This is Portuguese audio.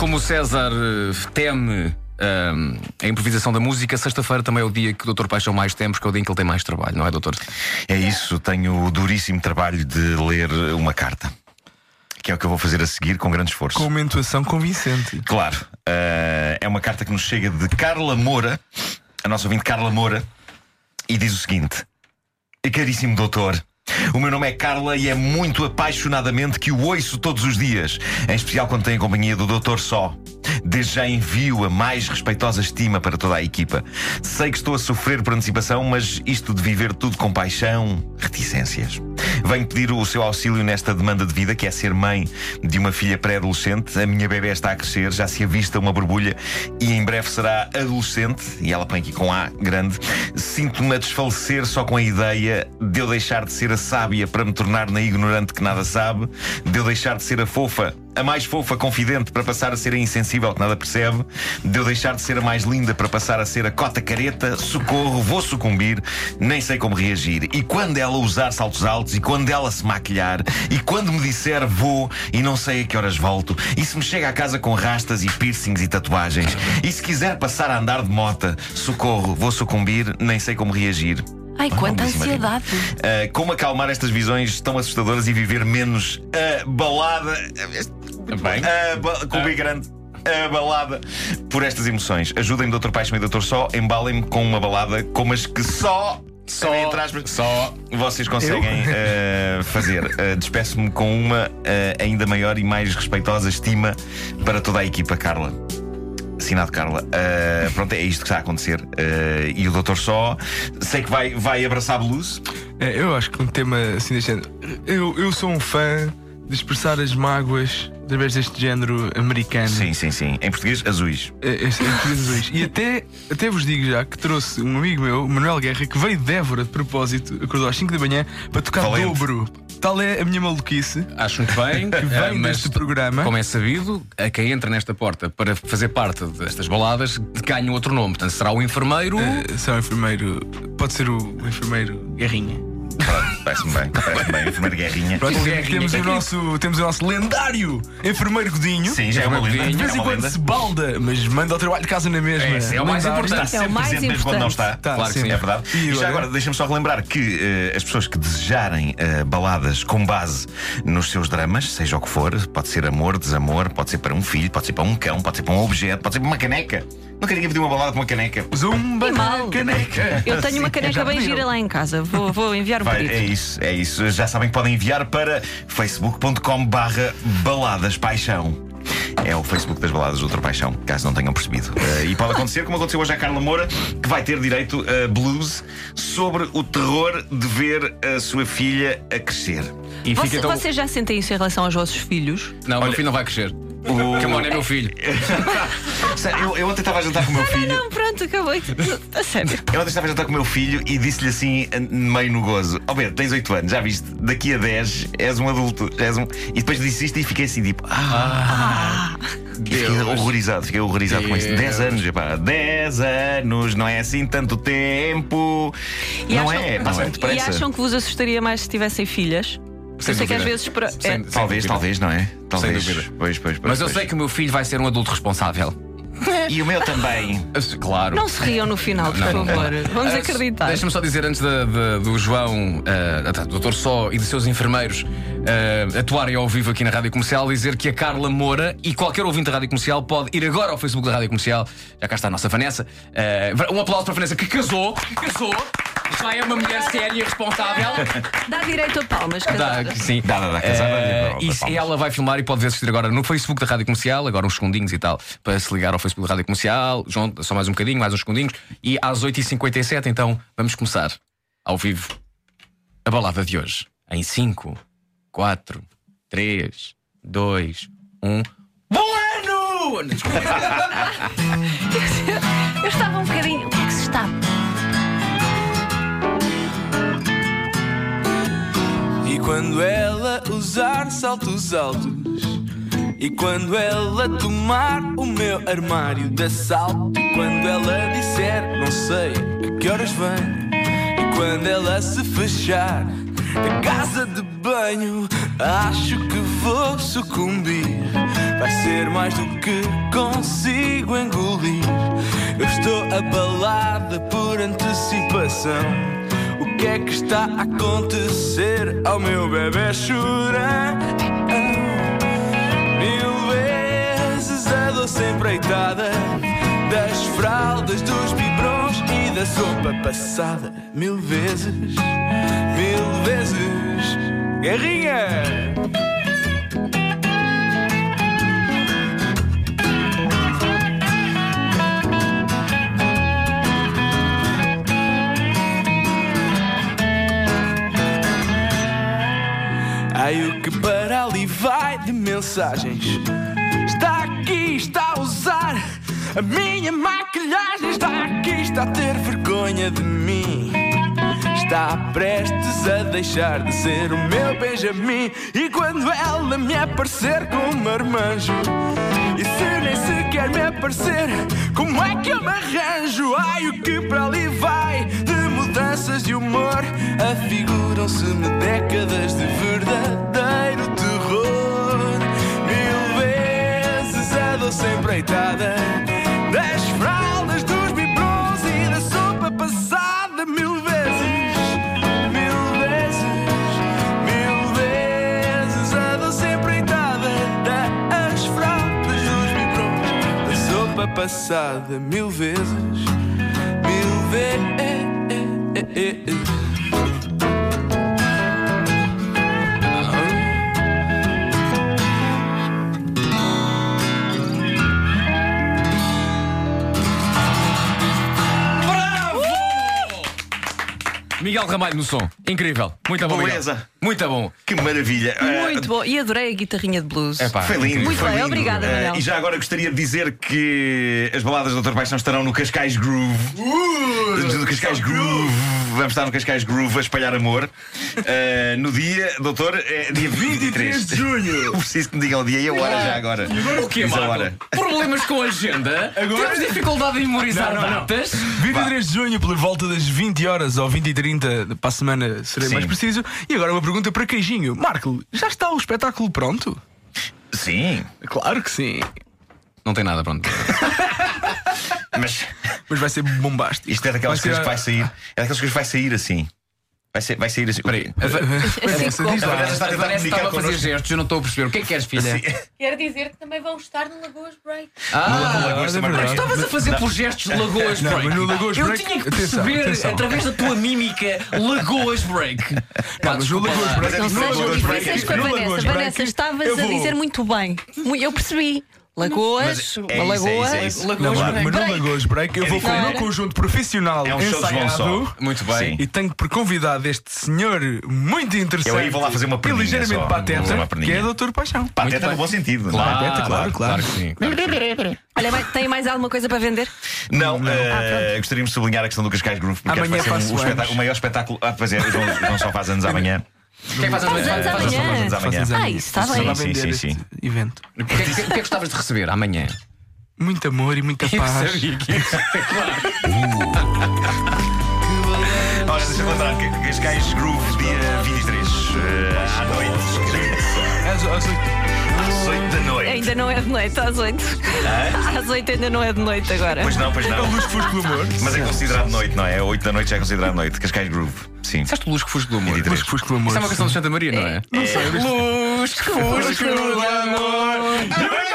como o César eh, teme ehm, a improvisação da música, sexta-feira também é o dia que o Dr. Paixão mais teme, porque é o dia em que ele tem mais trabalho, não é, doutor? É isso, tenho o duríssimo trabalho de ler uma carta. Que é o que eu vou fazer a seguir com grande esforço. Com uma intuação convincente. Claro. eh, é uma carta que nos chega de Carla Moura, a nossa ouvinte Carla Moura, e diz o seguinte: Caríssimo doutor. O meu nome é Carla e é muito apaixonadamente que o ouço todos os dias, em especial quando tem a companhia do Doutor Só. Desde já envio a mais respeitosa estima para toda a equipa. Sei que estou a sofrer por antecipação, mas isto de viver tudo com paixão, reticências. Venho pedir o seu auxílio nesta demanda de vida, que é ser mãe de uma filha pré-adolescente. A minha bebê está a crescer, já se avista uma borbulha e em breve será adolescente. E ela põe aqui com A grande. Sinto-me a desfalecer só com a ideia de eu deixar de ser a sábia para me tornar na ignorante que nada sabe, de eu deixar de ser a fofa a mais fofa confidente para passar a ser a insensível que nada percebe, de eu deixar de ser a mais linda para passar a ser a cota careta, socorro, vou sucumbir, nem sei como reagir. E quando ela usar saltos altos, e quando ela se maquilhar, e quando me disser vou e não sei a que horas volto, e se me chega a casa com rastas e piercings e tatuagens, e se quiser passar a andar de mota, socorro, vou sucumbir, nem sei como reagir. Ai, quanta belíssima rima. ansiedade. Uh, como acalmar estas visões tão assustadoras e viver menos a balada. Bem. Ba- com o B grande. A balada por estas emoções. Ajudem-me, Dr. Paixão e Dr. Só, embalem-me com uma balada como as que só. Só, entre aspas, só. vocês conseguem uh, fazer. Uh, Despeço-me com uma uh, ainda maior e mais respeitosa estima para toda a equipa, Carla. Assinado Carla. Uh, pronto, é isto que está a acontecer. Uh, e o Doutor Só, sei que vai, vai abraçar blues. É, eu acho que um tema assim deste género. Eu, eu sou um fã de expressar as mágoas através deste género americano. Sim, sim, sim. Em português, azuis. É, é português dois. E até, até vos digo já que trouxe um amigo meu, Manuel Guerra, que veio de Évora de propósito, acordou às 5 da manhã para tocar Valente. dobro. Tal é a minha maluquice. Acho muito bem. Que vem eh, mas, deste programa. Como é sabido, a quem entra nesta porta para fazer parte destas baladas ganha outro nome. Portanto, será o enfermeiro. Eh, São enfermeiro. Pode ser o, o enfermeiro Guerrinha. Pronto, Parece-me bem. Parece-me bem. Enfermeiro Guerrinha. Pronto, Guerrinha. temos o nosso, temos o nosso lendário enfermeiro Godinho. Sim, já é uma lenda. De vez é em quando se balda, mas manda o trabalho de casa na mesma. É, é o mais importante. Está É o sempre mais presente mesmo quando não está. Tá, Claro que sempre. sim. É verdade. E E, já agora? deixa-me só relembrar que eh, as pessoas que desejarem eh, baladas com base nos seus dramas, seja o que for, pode ser amor, desamor, pode ser para um filho, pode ser para um cão, pode ser para um objeto, pode ser para uma caneca. Nunca ninguém pediu uma balada para uma caneca. Zumba mal. na caneca. Eu tenho uma caneca Já bem pediram? gira lá em casa. Vou, vou enviar um Vai, pedido. é isso, é isso. Já sabem que podem enviar para facebook.com barra baladas paixão. É o Facebook das baladas do Doutor Paixão, caso não tenham percebido. Eh, e pode acontecer, como aconteceu hoje à Carla Moura, que vai ter direito a blues sobre o terror de ver a sua filha a crescer. E fica Você- então. Vocês já sentem isso em relação aos vossos filhos? Não, o meu filho não vai crescer. O Camon é meu filho. Eu, eu ontem estava a jantar com o meu filho. Não, pronto, acabou. A sério. Eu ontem estava a jantar com o meu filho e disse-lhe assim, meio no gozo: Ó Pedro, tens 8 anos, já viste? Daqui a 10 és um adulto. és um... E depois disse isto e fiquei assim, tipo, ah. E fiquei Deus. horrorizado, fiquei horrorizado com isto. Deus. 10 anos, epá, 10 anos, não é assim tanto tempo. E não acham- é, passa muito E depressa. acham que vos assustaria mais se tivessem filhas? Sem eu sei que às dúvida. vezes. Para... Sem- é. sem Talvez, dúvida. talvez, não é? Talvez. dúvida. Pois, pois, pois. Mas eu sei que o meu filho vai ser um adulto responsável. E o meu também. Claro. Não se riam no final, por Não. favor. Vamos Ah, acreditar. Deixa-me só dizer antes da- da- do João, ah, do Dr. Só e dos seus enfermeiros ah, atuarem ao vivo aqui na Rádio Comercial, dizer que a Carla Moura e qualquer ouvinte da Rádio Comercial pode ir agora ao Facebook da Rádio Comercial. Já cá está a nossa Vanessa. Ah, um aplauso para a Vanessa que casou, que casou. Já é uma mulher séria e responsável. Dá direito a palmas, Dá, casada. sim. Dá, dá, dá, casada, Eh, dá, dá, e dá, palmas. ela vai filmar e pode assistir agora no Facebook da Rádio Comercial, agora uns segundinhos e tal, para se ligar ao Facebook da Rádio Comercial. João, só mais um bocadinho, mais uns segundinhos. E às 8h57, então, vamos começar ao vivo a balada de hoje. Em 5, 4, 3, 2, 1. Bom ano! Desculpa. Eu estava um bocadinho. O que é que se está? Quando ela usar saltos altos E quando ela tomar o meu armário de assalto E quando ela disser não sei a que horas vem E quando ela se fechar a casa de banho Acho que vou sucumbir vai ser mais do que consigo engolir. Eu estou abalada por antecipação. Que é que está a acontecer ao meu bebê chorão? Mil vezes a doce empreitada das fraldas, dos biberons e da sopa passada. Mil vezes, mil vezes, guerrinha! Mensagens Está aqui, está a usar a minha maquilhagem. Está aqui, está a ter vergonha de mim. Está prestes a deixar de ser o meu Benjamin. E quando ela me aparecer com um marmanjo E se nem sequer me aparecer Como é que eu me arranjo? Ai, o que para ali vai? De mudanças de humor Afiguram-se-me décadas de verdadeiro doce empreitada. Das fraldas, dos biberons e da sopa passada. Mil vezes, mil vezes, mil vezes A doce empreitada. Das fraldas, dos biberons Da sopa passada. Mil vezes, mil vezes Miguel Ramalho no som. Incrível. Muito bom. Beleza. Muito bom. Que maravilha. Muito bom. E adorei a guitarrinha de blues. Epá, Foi lindo. Muito foi bem, lindo. obrigada, Eh, Manel. e já agora gostaria de dizer que as baladas do Dr. Paixão estarão no Cascais Groove. no Cascais Groove. Vamos estar no Cascais Groove a espalhar amor. Eh, no dia, doutor, é dia 23 de junho. Preciso que me digam o dia e a hora já agora. O quê, Diz a Marco? hora. Problemas com a agenda? Agora- Temos dificuldade em memorizar Não, não, não. datas? 23 de junho, por volta das 20 horas ou 20 e 30 para a semana, serei Sim. mais preciso. E agora uma pergunta para Queijinho. Marco, já está o espetáculo pronto? Sim, Claro que sim. Não tem nada pronto. mas Mas vai ser bombástico. isto é daquelas Vai ser coisas que vai sair. É daquelas coisas que vai sair assim. Vai, ser, vai sair assim. Espera aí. Vanessa, diz A lá. Vanessa está a tentar Vanessa estava a fazer gestos, eu não estou a perceber. O que é que queres, filha? Quero dizer que também vão estar no Lagoas Break. Ah, Lagoas é vai. Estavas a fazer por gestos de Lagoas Não, Break. no Lagoas eu Break- tinha que perceber, atenção. através da tua mímica, Lagoas Break. Pá, Não, mas no Lagoas. Break- Não sejas Break. difíceis com a No Vanessa. Break, Vanessa, estavas a dizer muito bem. Eu percebi. Lagoas, Mas é uma isso, é lagoa. isso, é isso. Não, Lagoas mas Break. mas no Lagoas Break eu vou com o meu conjunto profissional É um show de ensaiado Só. Muito bem. Sim. e tenho por convidado este senhor muito interessante. Eu aí vou lá fazer uma e perninha ligeiramente só, vou fazer pateta, uma que é Doutor Paixão. Pateta no bom sentido. não é? Pateta, claro, claro. que sim. claro que sim. Olha, vai- tem mais alguma coisa para vender? Não, eh, gostaríamos de sublinhar a questão do Cascais Groove porque Amanhã acho que vai ser faço um, o, anos. espetáculo- o maior espetáculo. Ah, pois é, o João, o João só faz anos amanhã. Quem é faz anos Faz anos faz anos amanhã. Faz anos amanhã. Ah, isso está Só bem. Sim, sim, sim. evento. O que, é que- que é que gostavas de receber amanhã? Muito amor e muita Eu paz. sabia que ser Olha, deixa-me lembrar que que Cascais Groove, dia 23, eh, à noite. Às- às oito. Às 8 da noite. Ainda não é de noite, às 8. Às 8 ainda não é de noite agora. Pois não, pois É não. Luz Fusco do Amor. Mas é considerado noite, não é? 8 da noite já é considerado noite. Cascais Groove. Sim. Disseste Luz que Fusco do Amor. 23. Luz Fusco do Amor. Isso é uma canção de Santa Maria, não é? Não sei, que Fusco do Amor.